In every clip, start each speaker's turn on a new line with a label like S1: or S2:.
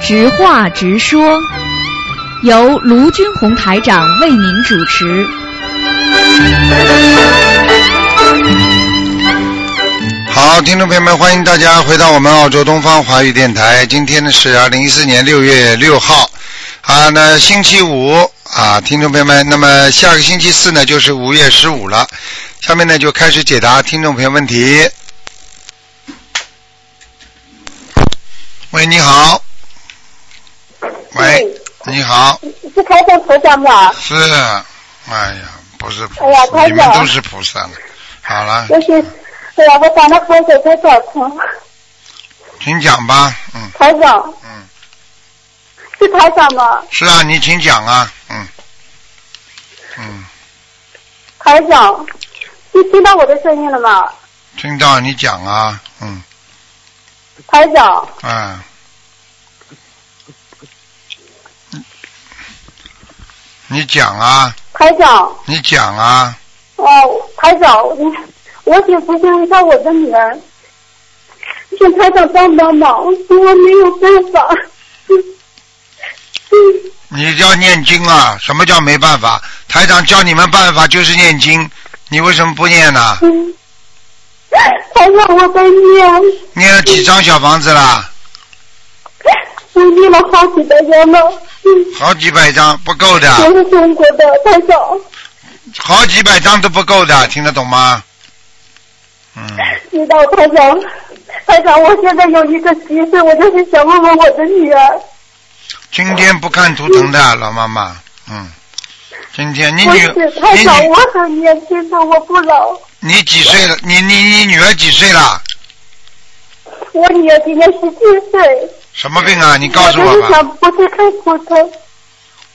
S1: 直话直说，由卢军红台长为您主持。
S2: 好，听众朋友们，欢迎大家回到我们澳洲东方华语电台。今天呢是二零一四年六月六号，啊，那星期五啊，听众朋友们，那么下个星期四呢就是五月十五了。下面呢就开始解答听众朋友问题。喂，你好。喂，你好。
S3: 是开山菩萨吗？
S2: 是，哎呀，不是菩萨，
S3: 哎呀台长
S2: 你们都是菩萨了。好了，
S3: 我是，哎呀，我长得口水太早疼。
S2: 请讲吧，嗯
S3: 台长，
S2: 嗯，
S3: 是台长吗？
S2: 是啊，你请讲啊，嗯，嗯，
S3: 台长，你听到我的声音了吗？
S2: 听到你讲啊，嗯，
S3: 台长，
S2: 啊，你讲啊，
S3: 台长，
S2: 你讲啊，
S3: 哦，台长，你，我想咨询一下我的女儿，请台长帮帮忙，我没有办法。嗯
S2: 你要念经啊！什么叫没办法？台长教你们办法就是念经，你为什么不念呢？
S3: 嗯，台长，我在念，
S2: 念了几张小房子啦？
S3: 我念了好几百张了。嗯，
S2: 好几百张不够的，
S3: 我是中国的台长。
S2: 好几百张都不够的，听得懂吗？嗯，
S3: 知道台长，台长，我现在有一个急事，我就是想问问我的女儿。
S2: 今天不看图腾的老妈妈，嗯，今天你女你女
S3: 我很年轻的，我不老。
S2: 你几岁了？你你你女儿几岁了？
S3: 我女儿今年十七岁。
S2: 什么病啊？你告诉
S3: 我吧
S2: 我吧。
S3: 想不是看图腾。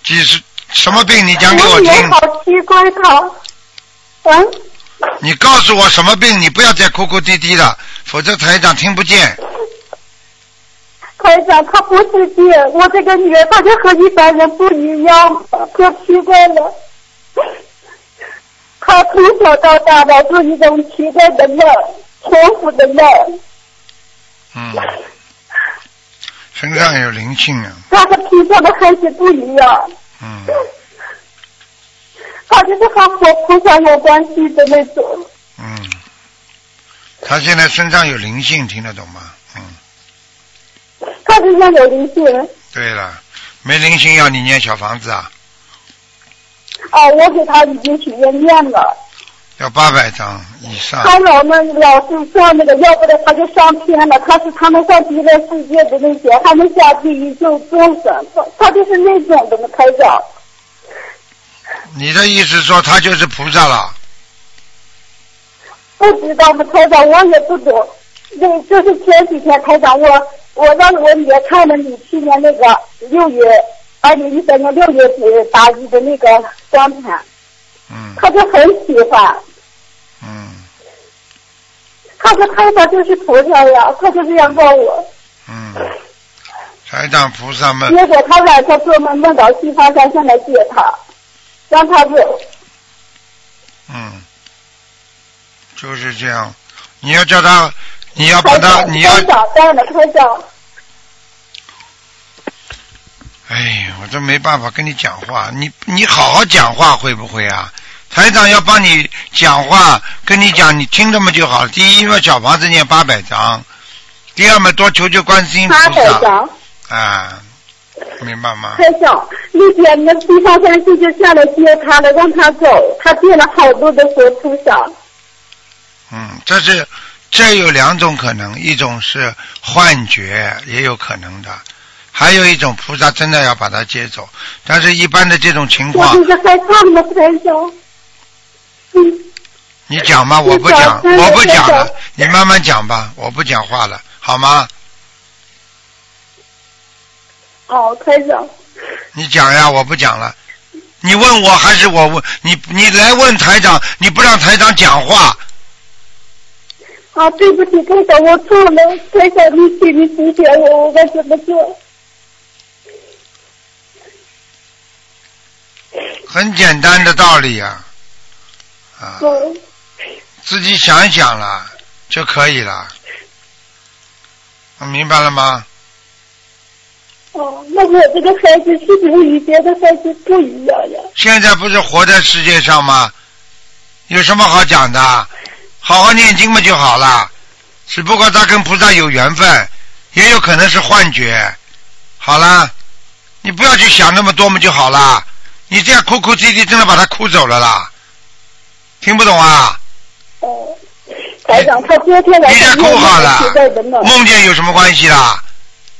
S2: 几十什么病？你讲给我听。
S3: 好奇怪的。嗯，
S2: 你告诉我什么病？你不要再哭哭啼啼的，否则台长听不见。
S3: 台长，她不是病，我这个女儿她就和一般人不一样，可奇怪了。她从小到大的是一种奇怪的梦，重复的梦。
S2: 嗯，身上有灵性啊。
S3: 他和平常的孩子不一样，
S2: 嗯，
S3: 他就是和佛菩萨有关系的那种。
S2: 嗯，他现在身上有灵性，听得懂吗？嗯，
S3: 他身上有灵性。
S2: 对了，没灵性要你念小房子啊，
S3: 哦，我给他已经许愿念了，
S2: 要八百张以上。
S3: 他老们老是说那个，要不然他就上天了。他是他们上极乐世界的那些，他们下地狱救众生，他他就是那种的嘛，台长。
S2: 你的意思说他就是菩萨了？
S3: 不知道吗，台长，我也不懂。那就是前几天，台长，我我让我女儿看了你去年那个六月，二零一三年六月底打一的那个光盘，
S2: 嗯
S3: 他就很喜欢。
S2: 嗯
S3: 他说台长就是菩萨呀，他就这样告我。
S2: 嗯，台长菩萨们，
S3: 结果他晚上做梦梦到西方三圣来接他，让他走。
S2: 嗯，就是这样。你要叫他，你要把他，你要
S3: 台，长，当然台长。
S2: 哎，我这没办法跟你讲话，你你好好讲话会不会啊？台长要帮你讲话，跟你讲，你听着嘛就好。第一，因为小房子念八百章；第二嘛，多求求观世音菩
S3: 他台
S2: 萨
S3: 长，
S2: 啊，明白吗？
S3: 台长，那天那地方三圣就下来接他了，让他走，他见了好多的佛菩萨。
S2: 嗯，这是这有两种可能，一种是幻觉，也有可能的；还有一种菩萨真的要把他接走。但是，一般的这种情况，
S3: 我就是害怕嘛，台长。嗯，
S2: 你讲吗？我不讲，我不讲了，你慢慢讲吧，我不讲话了，好吗？
S3: 好，台长。
S2: 你讲呀，我不讲了。你问我还是我问你？你来问台长，你不让台长讲话，
S3: 啊，对不起，台长，我错了，台长，你请你指点我，我该怎么做？
S2: 很简单的道理呀、啊，
S3: 嗯，
S2: 自己想一想了就可以了。明白了吗？
S3: 哦，那我这个孩子是不是与别的孩子不一样呀？
S2: 现在不是活在世界上吗？有什么好讲的？好好念经嘛就好了。只不过他跟菩萨有缘分，也有可能是幻觉。好了，你不要去想那么多嘛就好了。你这样哭哭啼啼，真的把他哭走了啦。听不懂啊？
S3: 哦，台长，他昨天来
S2: 你再
S3: 上
S2: 哭好了
S3: 梦，
S2: 梦见有什么关系啦？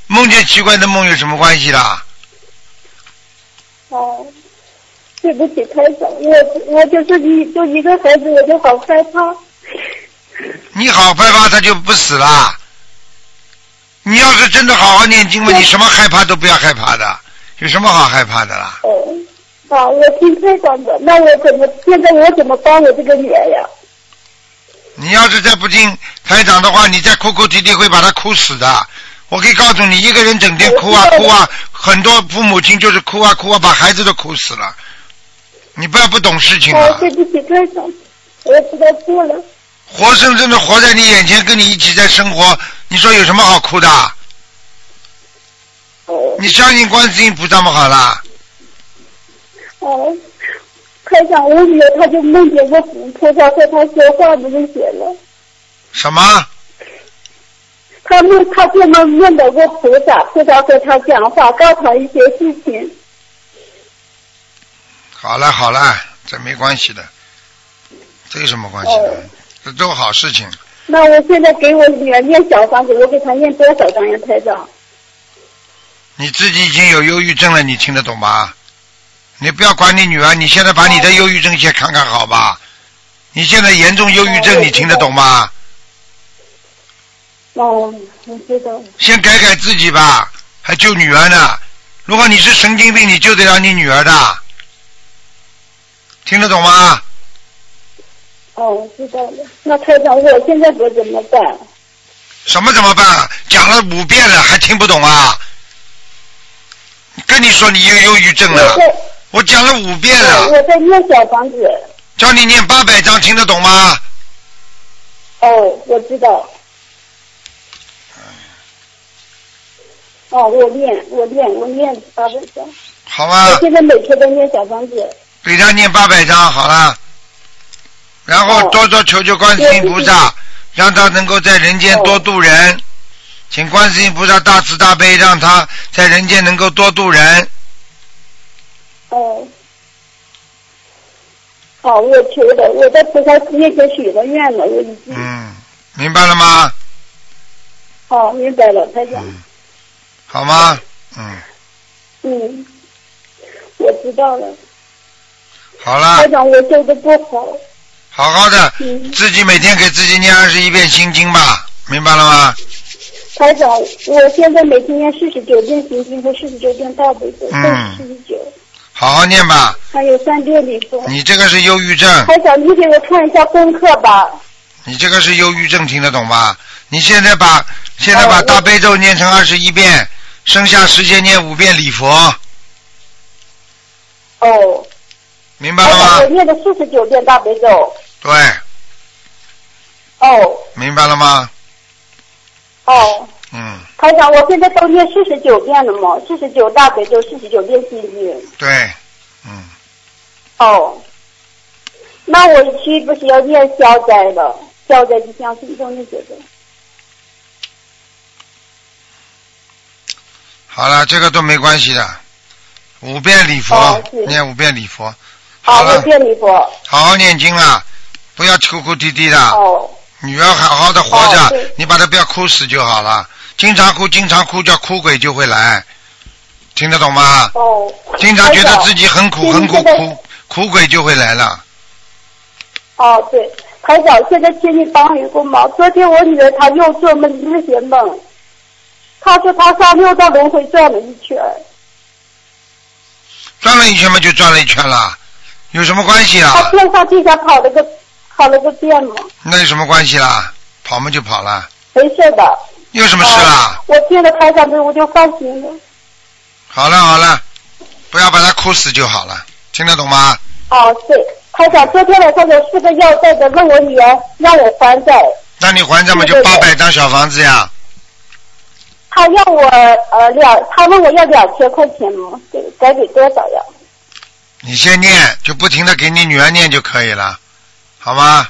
S2: 梦见奇怪的梦有什么关系啦？
S3: 哦，对不起，台长，我我就是一就一个孩子，我就好害怕。
S2: 你好害怕，他就不死啦。你要是真的好好念经嘛，你什么害怕都不要害怕的，有什么好害怕的啦？
S3: 哦，啊，我听台长的，那我怎么现在我怎么帮我这个女儿呀？
S2: 你要是再不听台长的话，你再哭哭啼啼会把他哭死的。我可以告诉你，一个人整天哭啊哭啊，很多父母亲就是哭啊哭啊，把孩子都哭死了。你不要不懂事情
S3: 哦，
S2: 啊！
S3: 对不起，台长，我知道错了。
S2: 活生生的活在你眼前，跟你一起在生活，你说有什么好哭的？
S3: 哦
S2: 你相信观世音菩萨吗？好啦，
S3: 哦，他想，我女儿他就梦见过菩萨和他说话的那些了。
S2: 什么？
S3: 他梦，他就梦梦到过菩萨，菩萨和他讲话，告诉他一些事情。
S2: 好了好了，这没关系的，这有什么关系的
S3: 哦？
S2: 这都好事情。
S3: 那我现在给我女儿念小房子，我给她念多少张呀，台长？
S2: 你自己已经有忧郁症了，你听得懂吗？你不要管你女儿，你现在把你的忧郁症先看看好吧？你现在严重忧郁症，
S3: 哦
S2: 你听得懂吗？
S3: 哦，我知道。
S2: 先改改自己吧，还救女儿呢。如果你是神经病，你救得了你女儿的，听得懂吗？
S3: 哦，知道了。那台长，我现在我怎么办？
S2: 什么怎么办？讲了五遍了，还听不懂啊？跟你说你有忧郁症了
S3: 我，
S2: 讲了五遍
S3: 哦
S2: 了，
S3: 我在念小房子。
S2: 叫你念八百章，听得懂吗？
S3: 哦，我知道。哦，我念，我念，我念八百章。
S2: 好吗
S3: 我？现在每天都念小房子。
S2: 给他念八百章好了，然后
S3: 哦
S2: 多多求求观世音菩萨，让他能够在人间多度人，请观世音菩萨大慈大悲，让他在人间能够多度人。
S3: 哦。好，我求的，我在菩萨面前许了愿了，我已经。
S2: 嗯，明白了吗？
S3: 好，明白了，台长。
S2: 好吗？嗯，
S3: 嗯，我知道了。
S2: 好了
S3: 台，长，我做的不好。
S2: 好好的，
S3: 嗯，
S2: 自己每天给自己念二十一遍心经吧，明白了吗？
S3: 台长，我现在每天念四十九遍心经和四十九遍大悲咒，
S2: 嗯
S3: 四十九，
S2: 好好念吧，
S3: 还有三遍礼佛。
S2: 你这个是忧郁症，
S3: 台长，你给我看一下功课吧。
S2: 你这个是忧郁症，听得懂吧？你现在把现在把大悲咒念成二十一遍，剩下时间念五遍礼佛，
S3: 哦，
S2: 明白了
S3: 吗，我？念的四十九遍大悲咒。
S2: 对，
S3: 哦
S2: 明白了吗？
S3: 哦，
S2: 嗯，
S3: 台长，我现在都念四十九遍了嘛，四十九大悲咒，四十九遍心经。
S2: 对，嗯，
S3: 哦，那我需不需要念消灾了？消灾吉祥神咒那些的。
S2: 好了，这个都没关系的，五遍礼佛，
S3: 哦
S2: 念五遍礼佛，
S3: 好，
S2: 了，
S3: 五遍，礼佛。
S2: 好好念经啊，不要哭哭啼啼的，
S3: 哦
S2: 女儿好好的活着，
S3: 哦
S2: 你把她不要哭死就好了，经常哭，经常哭，叫哭鬼就会来，听得懂吗？
S3: 哦。
S2: 经常觉得自己很苦很苦苦苦鬼就会来了。
S3: 哦，对，台长，现在请你帮一个忙。昨天我女儿她又做梦那些梦，她说她上六道轮回转了一圈。
S2: 转了一圈嘛，就转了一圈了，有什么关系啊
S3: 她
S2: 啊？
S3: 天上地下跑了个跑了个遍嘛，
S2: 那有什么关系啦？跑嘛就跑了，
S3: 没事的。
S2: 有什么事啦？
S3: 哦我听了台长的我就放心了。
S2: 好了好了，不要把他哭死就好了，听得懂吗？
S3: 哦，对，台长，昨天晚上有四个要债的问我女儿让我还债，
S2: 那你还债嘛就八百张小房子呀？
S3: 他要我呃两，他问我要两千块钱嘛，给该给多少呀？
S2: 你先念，就不停的给你女儿念就可以了，好吗？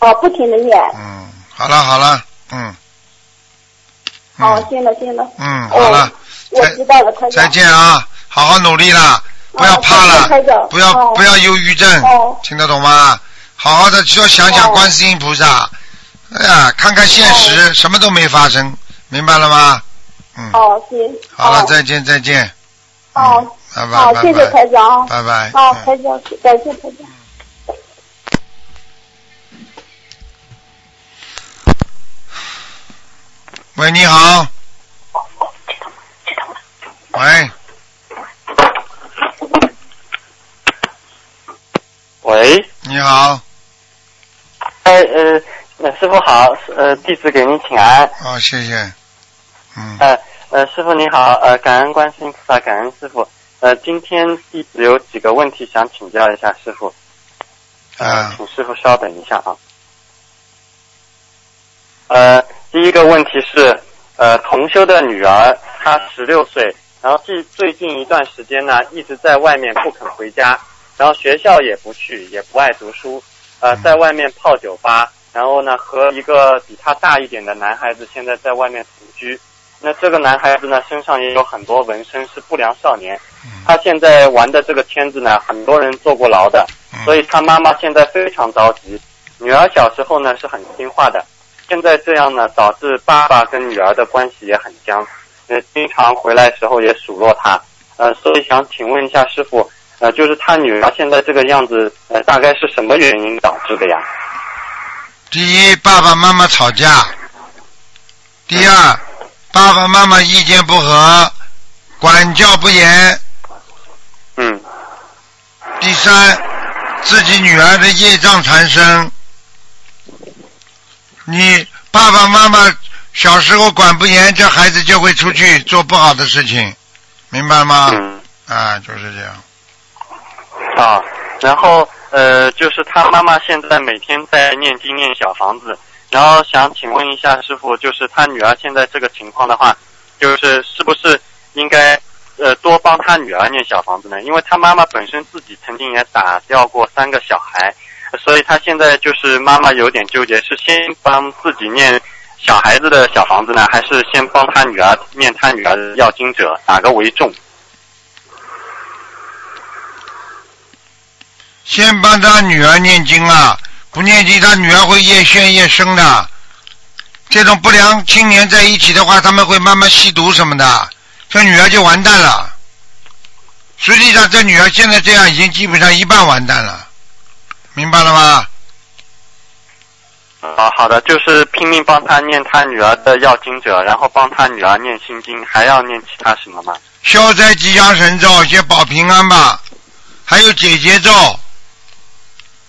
S3: 哦，不停的念。
S2: 嗯，好了好了，嗯。
S3: 好，
S2: 嗯
S3: 行了行了。
S2: 嗯，好了
S3: 哦，，我知道了。
S2: 再见啊！好好努力啦，不要怕
S3: 哦
S2: 了不要
S3: 哦
S2: 不要忧郁症
S3: 哦，
S2: 听得懂吗？好好的多想想
S3: 哦
S2: 观世音菩萨，哎呀，看看现实，什么都没发生，明白了吗？嗯，
S3: 哦，行。
S2: 好了，
S3: 哦
S2: 再见再见，
S3: 哦，
S2: 拜拜
S3: 好，
S2: 拜
S3: 谢谢台
S2: 拜，
S3: 长。
S2: 拜拜。
S3: 好，
S2: 嗯
S3: 台长，感谢台长。
S2: 喂，你好。喂，
S4: 喂，
S2: 你好，
S4: 哎呃，呃师傅好，呃弟子给您请安。
S2: 哦，谢谢。嗯，
S4: 呃呃，师傅你好，呃感恩观世音菩萨，感恩师傅。呃，今天弟子有几个问题想请教一下师傅，呃
S2: 啊，
S4: 请师傅稍等一下啊。呃，第一个问题是，呃，同修的女儿她十六岁，然后最最近一段时间呢一直在外面不肯回家，然后学校也不去，也不爱读书，呃，
S2: 嗯
S4: 在外面泡酒吧，然后呢和一个比他大一点的男孩子现在在外面同居。那这个男孩子呢身上也有很多纹身，是不良少年。他现在玩的这个圈子呢，很多人坐过牢的，
S2: 嗯
S4: 所以他妈妈现在非常着急。女儿小时候呢是很听话的，现在这样呢，导致爸爸跟女儿的关系也很僵，呃，经常回来时候也数落他，呃，所以想请问一下师傅，呃，就是他女儿现在这个样子，呃，大概是什么原因导致的呀？
S2: 第一，爸爸妈妈吵架；第二，爸爸妈妈意见不合，管教不严；
S4: 嗯
S2: 第三，自己女儿的业障缠身。你爸爸妈妈小时候管不严，这孩子就会出去做不好的事情，明白吗？
S4: 嗯
S2: 啊，就是这样。
S4: 啊，然后呃，就是他妈妈现在每天在念经念小房子，然后想请问一下师傅，就是他女儿现在这个情况的话，就是是不是应该呃多帮他女儿念小房子呢？因为他妈妈本身自己曾经也打掉过三个小孩，所以他现在就是妈妈有点纠结，是先帮自己念小孩子的小房子呢，还是先帮他女儿念他女儿的要经者，哪个为重？
S2: 先帮他女儿念经啊，不念经他女儿会越陷越深的。这种不良青年在一起的话，他们会慢慢吸毒什么的，这女儿就完蛋了。实际上，这女儿现在这样已经基本上一半完蛋了，明白了吗？
S4: 啊，好的，就是拼命帮他念他女儿的要经者，然后帮他女儿念心经，还要念其他什么吗？
S2: 消灾吉祥神咒，先保平安吧，还有解结咒。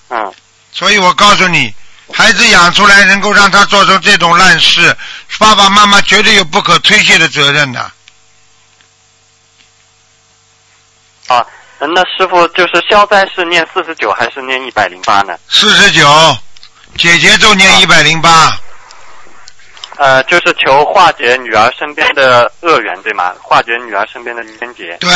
S4: 嗯，
S2: 所以我告诉你，孩子养出来能够让他做出这种烂事，爸爸妈妈绝对有不可推卸的责任的。
S4: 啊，那师傅就是消灾是念四十九还是念一百零八呢？
S2: 四十九，姐姐就念一百零八，
S4: 呃，就是求化解女儿身边的恶缘，对吗？化解女儿身边的冤结。
S2: 对，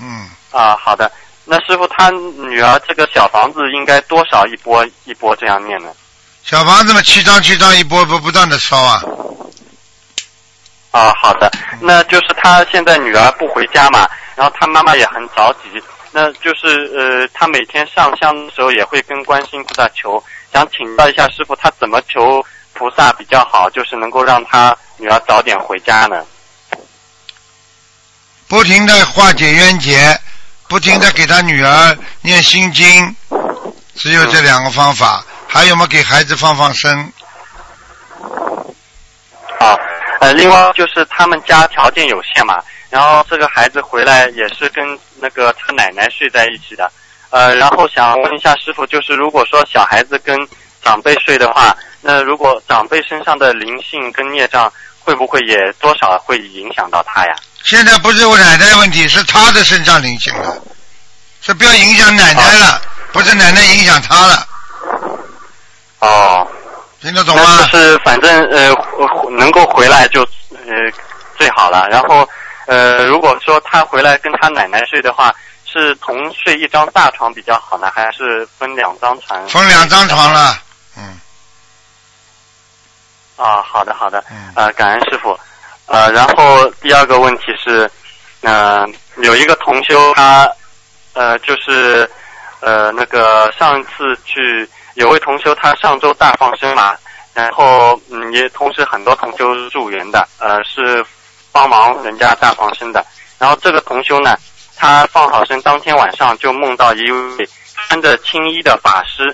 S2: 嗯，
S4: 啊，好的。那师傅他女儿这个小房子应该多少一波一波这样念呢？
S2: 小房子嘛，七张七张一波不不断的烧啊，
S4: 啊，好的，那就是他现在女儿不回家嘛，然后他妈妈也很着急，那就是呃，他每天上香的时候也会跟观世音菩萨求，想请教一下师傅，他怎么求菩萨比较好，就是能够让他女儿早点回家呢？
S2: 不停的化解冤结，不停的给他女儿念心经，只有这两个方法。还有嘛，给孩子放放生，
S4: 好，呃，另外就是他们家条件有限嘛，然后这个孩子回来也是跟那个他奶奶睡在一起的，呃，然后想问一下师傅，就是如果说小孩子跟长辈睡的话，那如果长辈身上的灵性跟孽障会不会也多少会影响到他呀？
S2: 现在不是我奶奶的问题，是他的身上灵性了。是不要影响奶奶了，不是奶奶影响他了，
S4: 哦，
S2: 听得懂
S4: 那
S2: 吗？
S4: 就是反正呃能够回来就呃最好了。然后呃，如果说他回来跟他奶奶睡的话，是同睡一张大床比较好呢，还是分两张床？
S2: 分两张床。了，嗯
S4: 啊，好的好的，
S2: 嗯
S4: 呃，感恩师傅。呃，然后第二个问题是，呃，有一个同修他，呃，就是呃那个上一次去有位同修他上周大放生嘛，然后嗯也同时很多同修助缘的，呃是帮忙人家大放生的。然后这个同修呢，他放好生当天晚上就梦到一位穿着青衣的法师，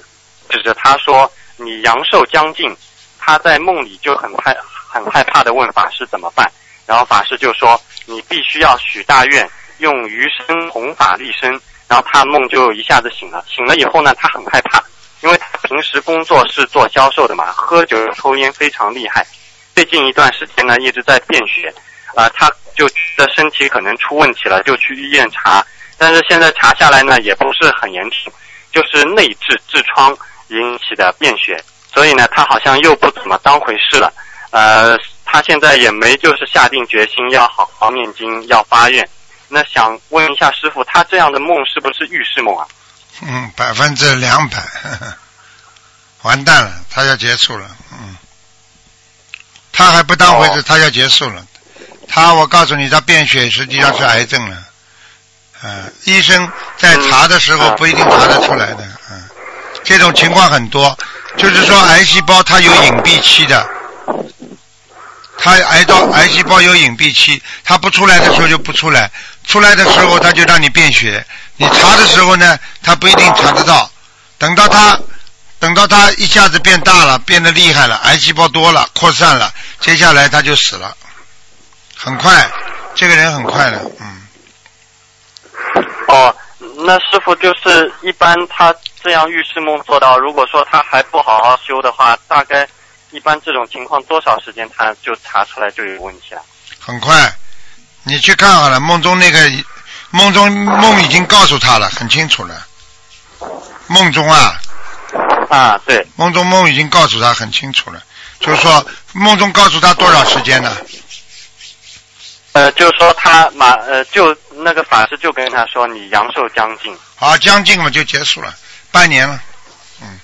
S4: 指着他说：“你阳寿将近。”他在梦里就很害很害怕的问法师怎么办，然后法师就说：“你必须要许大愿，用余生弘法立身。”然后他梦就一下子醒了，醒了以后呢，他很害怕，因为他平时工作是做销售的嘛，喝酒抽烟非常厉害。最近一段时间呢，一直在便血，啊、他就觉得身体可能出问题了，就去医院查，但是现在查下来呢，也不是很严重，就是内痔痔疮引起的便血，所以呢，他好像又不怎么当回事了。呃，他现在也没就是下定决心要好好念经，要发愿。那想问一下师傅，他这样的梦是不是预示梦啊？
S2: 嗯，百分之两百，完蛋了，他要结束了，嗯，他还不当回事，
S4: 哦
S2: 他要结束了，他我告诉你，他便血实际上是癌症了，嗯、医生在查的时候
S4: 嗯。
S2: 不一定查得出来的，嗯，这种情况很多，就是说癌细胞它有隐蔽期的。它癌到癌细胞有隐蔽期，它不出来的时候就不出来，出来的时候它就让你便血，你查的时候呢，它不一定查得到，等到它等到它一下子变大了，变得厉害了，癌细胞多了，扩散了，接下来它就死了，很快，这个人很快的，嗯，
S4: 哦，那师傅就是一般他这样预示梦做到，如果说他还不好好修的话，大概一般这种情况多少时间他就查出来就有问题了？
S2: 很快，你去看好了，梦中那个梦中梦已经告诉他了，很清楚了，梦中啊。
S4: 啊，对，
S2: 梦中梦已经告诉他很清楚了，就是说梦中告诉他多少时间呢？
S4: 呃，就是说他马呃，就那个法师就跟他说你阳寿将近。
S2: 好，将近嘛就结束了，半年了。
S4: 嗯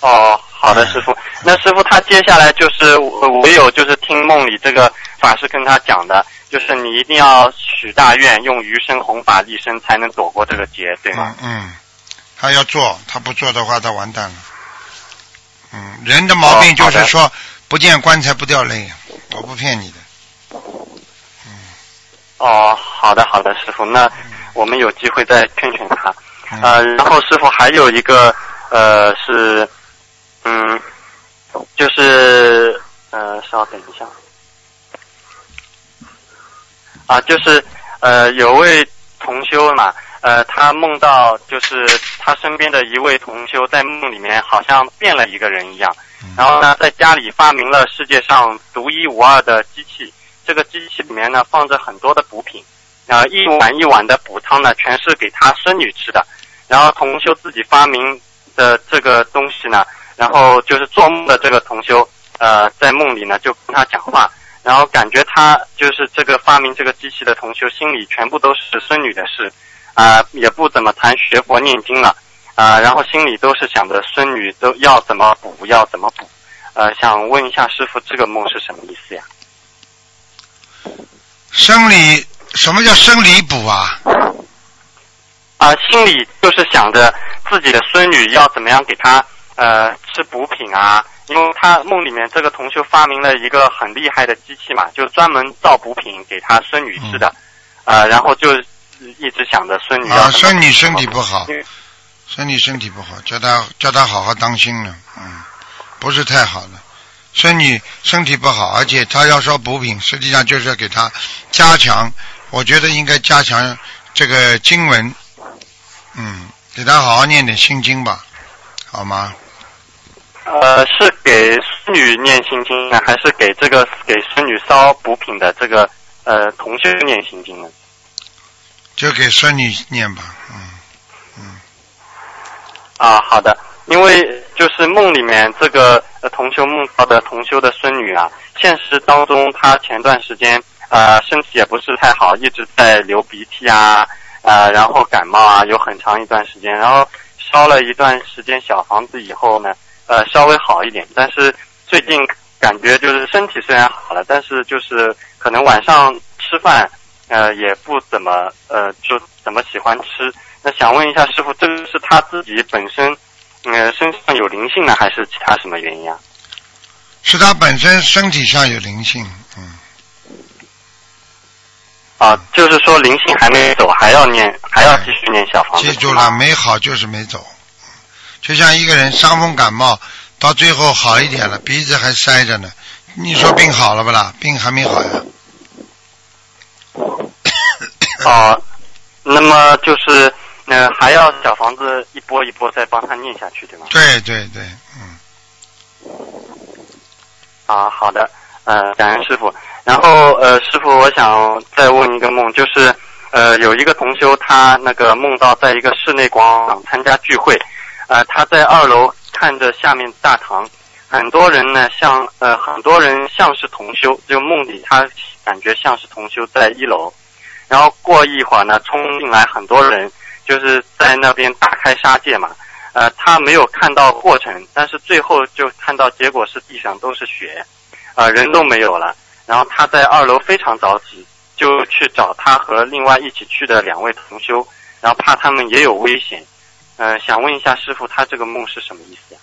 S4: 哦，好的，
S2: 嗯
S4: 师傅。那师傅他接下来就是呃唯有就是听梦里这个法师跟他讲的，就是你一定要许大愿，用余生弘法利生，才能躲过这个劫，对吗？
S2: 嗯嗯，他要做，他不做的话，他完蛋了。嗯，人的毛病就是说、不见棺材不掉泪，我不骗你的。
S4: 哦，好的好的，师傅，那我们有机会再劝劝他。
S2: 嗯、
S4: 呃，然后师傅还有一个呃是，嗯，就是呃，稍等一下，啊，就是呃有位同修嘛，呃，他梦到就是他身边的一位同修在梦里面好像变了一个人一样，然后呢，在家里发明了世界上独一无二的机器，这个机器里面呢放着很多的补品，呃，一碗一碗的补汤呢全是给他孙女吃的，然后同修自己发明的这个东西呢，然后就是做梦的这个同修，呃，在梦里呢就跟他讲话，然后感觉他就是这个发明这个机器的同修心里全部都是孙女的事，啊、也不怎么谈学佛念经了，啊、然后心里都是想着孙女都要怎么补，要怎么补，呃，想问一下师傅，这个梦是什么意思呀？
S2: 生理什么叫生理补啊？
S4: 啊、心里就是想着自己的孙女要怎么样给她呃吃补品啊，因为他梦里面这个同修发明了一个很厉害的机器嘛，就专门造补品给他孙女吃的，呃，然后就一直想着孙女要
S2: 啊，孙女身体不好孙女身体不好，叫她叫她好好当心了，嗯，不是太好了。孙女身体不好，而且她要说补品，实际上就是要给她加强，我觉得应该加强这个经文，嗯，给她好好念点心经吧，好吗？
S4: 呃，是给孙女念心经呢，还是给这个给孙女烧补品的这个呃同修念心经呢？
S2: 就给孙女念吧，嗯嗯，
S4: 啊，好的，因为就是梦里面这个同修梦到的同修的孙女啊，现实当中她前段时间呃身体也不是太好，一直在流鼻涕啊，呃然后感冒啊，有很长一段时间，然后烧了一段时间小房子以后呢，呃稍微好一点，但是最近感觉就是身体虽然好了，但是就是可能晚上吃饭呃也不怎么呃就怎么喜欢吃。那想问一下师傅，这个是他自己本身呃身上有灵性呢，还是其他什么原因啊？
S2: 是他本身身体上有灵性，嗯，
S4: 啊，就是说灵性还没走，还要念，还要继续念小房子。
S2: 记住了，没好就是没走，就像一个人伤风感冒，到最后好一点了，鼻子还塞着呢，你说病好了不啦？病还没好呀。
S4: 哦，那么就是呃还要小房子一波一波再帮他念下去，对吗？
S2: 对对对，嗯，
S4: 啊，好的，呃，感恩师傅。然后呃，师傅，我想再问一个梦，就是呃，有一个同修他那个梦到在一个室内广场参加聚会，呃，他在二楼看着下面大堂，很多人呢像呃很多人像是同修，就梦里他感觉像是同修在一楼，然后过一会儿呢冲进来很多人，就是在那边打开杀戒嘛，呃，他没有看到过程，但是最后就看到结果是地上都是血，呃，人都没有了。然后他在二楼非常着急，就去找他和另外一起去的两位同修，然后怕他们也有危险。呃，想问一下师傅，他这个梦是什么意思呀？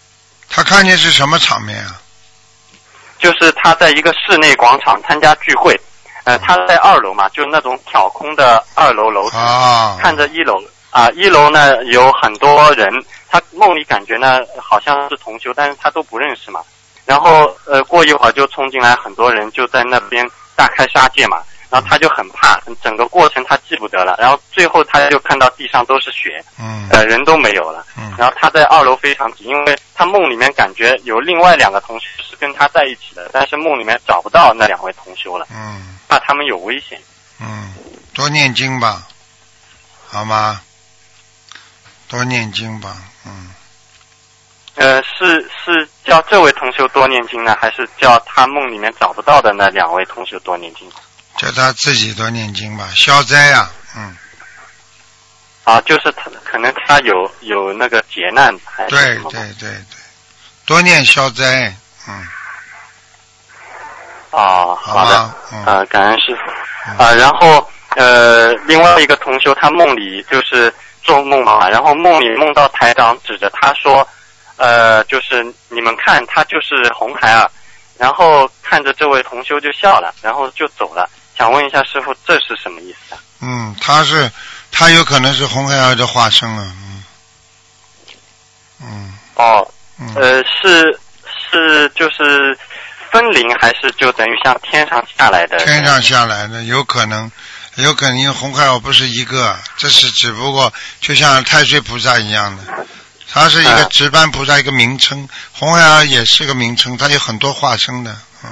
S2: 他看见是什么场面啊？
S4: 就是他在一个室内广场参加聚会，呃，他在二楼嘛，就那种挑空的二楼楼层，
S2: 啊，
S4: 看着一楼啊，一楼呢有很多人，他梦里感觉呢好像是同修，但是他都不认识嘛。然后呃，过一会儿就冲进来很多人，就在那边大开杀戒嘛。然后他就很怕，整个过程他记不得了。然后最后他就看到地上都是血，
S2: 嗯
S4: 呃，人都没有了。
S2: 嗯
S4: 然后他在二楼非常急，因为他梦里面感觉有另外两个同学是跟他在一起的，但是梦里面找不到那两位同修了，
S2: 嗯
S4: 怕他们有危险。
S2: 嗯，多念经吧，好吗？多念经吧，嗯，
S4: 呃，是是叫这位同修多念经呢，还是叫他梦里面找不到的那两位同修多念经？
S2: 叫他自己多念经吧，消灾啊，嗯，
S4: 啊，就是他可能他有有那个劫难还是
S2: 对对对对，多念消灾，嗯，
S4: 啊，
S2: 好
S4: 好的
S2: 吧，，嗯，
S4: 呃，感恩师傅。
S2: 嗯。
S4: 啊。然后呃，另外一个同修他梦里就是做梦嘛，然后梦里梦到台长指着他说，呃，就是你们看他就是红孩儿，然后看着这位同修就笑了，然后就走了。想问一下师傅，这是什么意思啊？
S2: 嗯，他是他有可能是红孩儿的化身了，嗯，嗯
S4: 哦，
S2: 嗯，
S4: 呃，是是就是分灵，还是就等于像天上下来的？
S2: 天上下来的有可能，有可能红孩儿不是一个，这是只不过就像太岁菩萨一样的，他是一个
S4: 啊
S2: 值班菩萨一个名称，红孩儿也是个名称，他有很多化身的，嗯，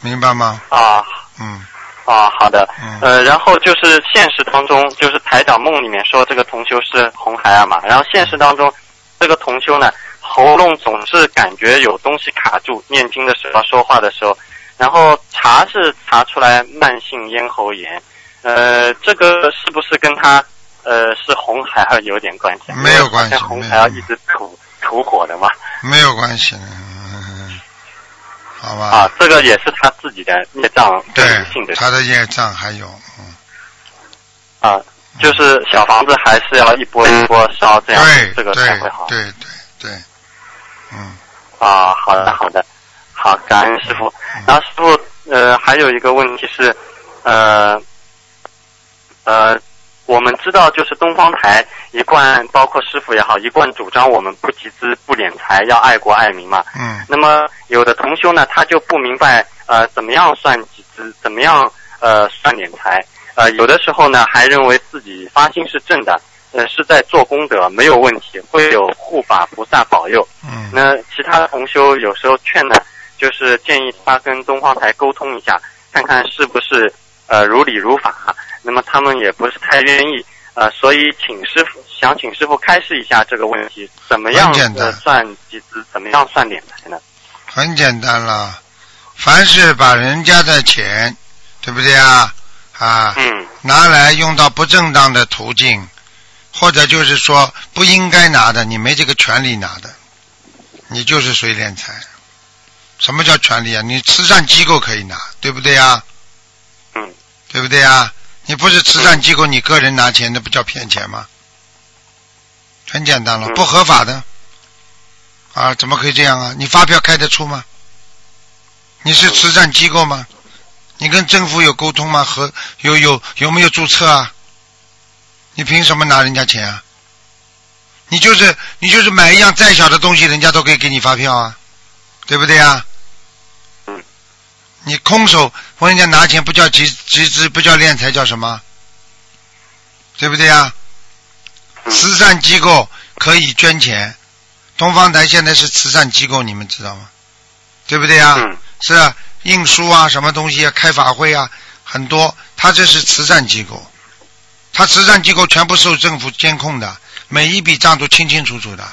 S2: 明白吗？
S4: 啊。
S2: 嗯。
S4: 啊，好的。
S2: 嗯。
S4: 呃，然后就是现实当中，就是台长梦里面说这个同修是红孩儿嘛，然后现实当中，这个同修呢喉咙总是感觉有东西卡住，念经的时候说话的时候，然后查是查出来慢性咽喉炎，呃，这个是不是跟他呃是红孩儿有点关系啊？
S2: 没有关系
S4: 红孩儿一直吐吐火的嘛。
S2: 没有关系的，嗯好吧？
S4: 啊，这个也是他自己的业障
S2: 对
S4: 性的
S2: 他的业障还有，嗯，
S4: 啊，就是小房子还是要一波一波烧，这样
S2: 对
S4: 这个才会好。
S2: 对对对，嗯
S4: 啊，好的好的，好，感恩师傅。然后师傅，呃，还有一个问题是，呃，呃，我们知道就是东方台一贯，包括师傅也好，一贯主张我们不集资不敛财，要爱国爱民嘛。
S2: 嗯
S4: 那么有的同修呢，他就不明白呃怎么样算集资，怎么样呃算敛财，呃有的时候呢还认为自己发心是正的，呃是在做功德，没有问题，会有护法菩萨保佑。
S2: 嗯
S4: 那其他的同修有时候劝呢，就是建议他跟东方台沟通一下，看看是不是呃如理如法。那么他们也不是太愿意，呃，所以请师傅想请师傅开示一下这个问题，怎么样
S2: 很简单
S4: 呃算集资，怎么样算敛财呢？
S2: 很简单了，凡是把人家的钱，对不对啊？啊，
S4: 嗯
S2: 拿来用到不正当的途径，或者就是说不应该拿的，你没这个权利拿的，你就是属于敛财。什么叫权利啊？你慈善机构可以拿，对不对啊？
S4: 嗯
S2: 对不对啊？你不是慈善机构，你个人拿钱，那不叫骗钱吗？很简单了，
S4: 嗯
S2: 不合法的啊，怎么可以这样啊？你发票开得出吗？你是慈善机构吗？你跟政府有沟通吗？和有有有没有注册啊？你凭什么拿人家钱啊？你就是你就是买一样再小的东西，人家都可以给你发票啊，对不对啊？
S4: 嗯
S2: 你空手问人家拿钱，不叫集集资，不叫敛财，叫什么？对不对啊？
S4: 嗯
S2: 慈善机构可以捐钱，东方台现在是慈善机构，你们知道吗？对不对啊？
S4: 嗯
S2: 是啊，印书啊，什么东西啊，开法会啊，很多，他这是慈善机构，他慈善机构全部受政府监控的，每一笔账都清清楚楚的，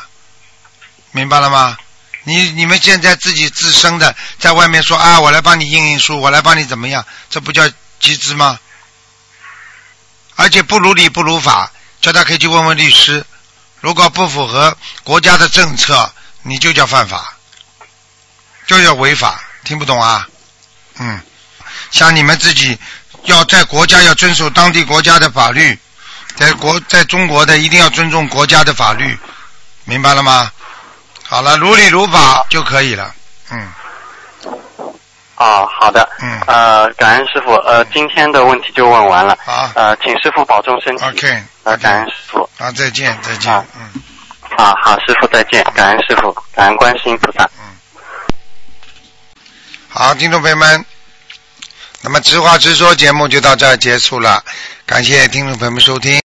S2: 明白了吗？你你们现在自己自身的在外面说啊，我来帮你印印书，我来帮你怎么样，这不叫集资吗？而且不如理不如法，叫他可以去问问律师，如果不符合国家的政策，你就叫犯法，就叫违法，听不懂啊？嗯，像你们自己要在国家要遵守当地国家的法律，在国在中国的一定要尊重国家的法律，明白了吗？好了，如理如法就可以了。嗯
S4: 哦，好的。
S2: 嗯
S4: 呃，感恩师傅。呃，今天的问题就问完了。
S2: 好
S4: 呃，请师傅保重身体。
S2: ，OK，
S4: 呃，感恩师傅。
S2: 啊，再见再见
S4: 好，
S2: 嗯
S4: 啊，好，师傅再见，感恩师傅，感恩观世音菩萨。
S2: 嗯。好，听众朋友们，那么直话直说节目就到这儿结束了，感谢听众朋友们收听。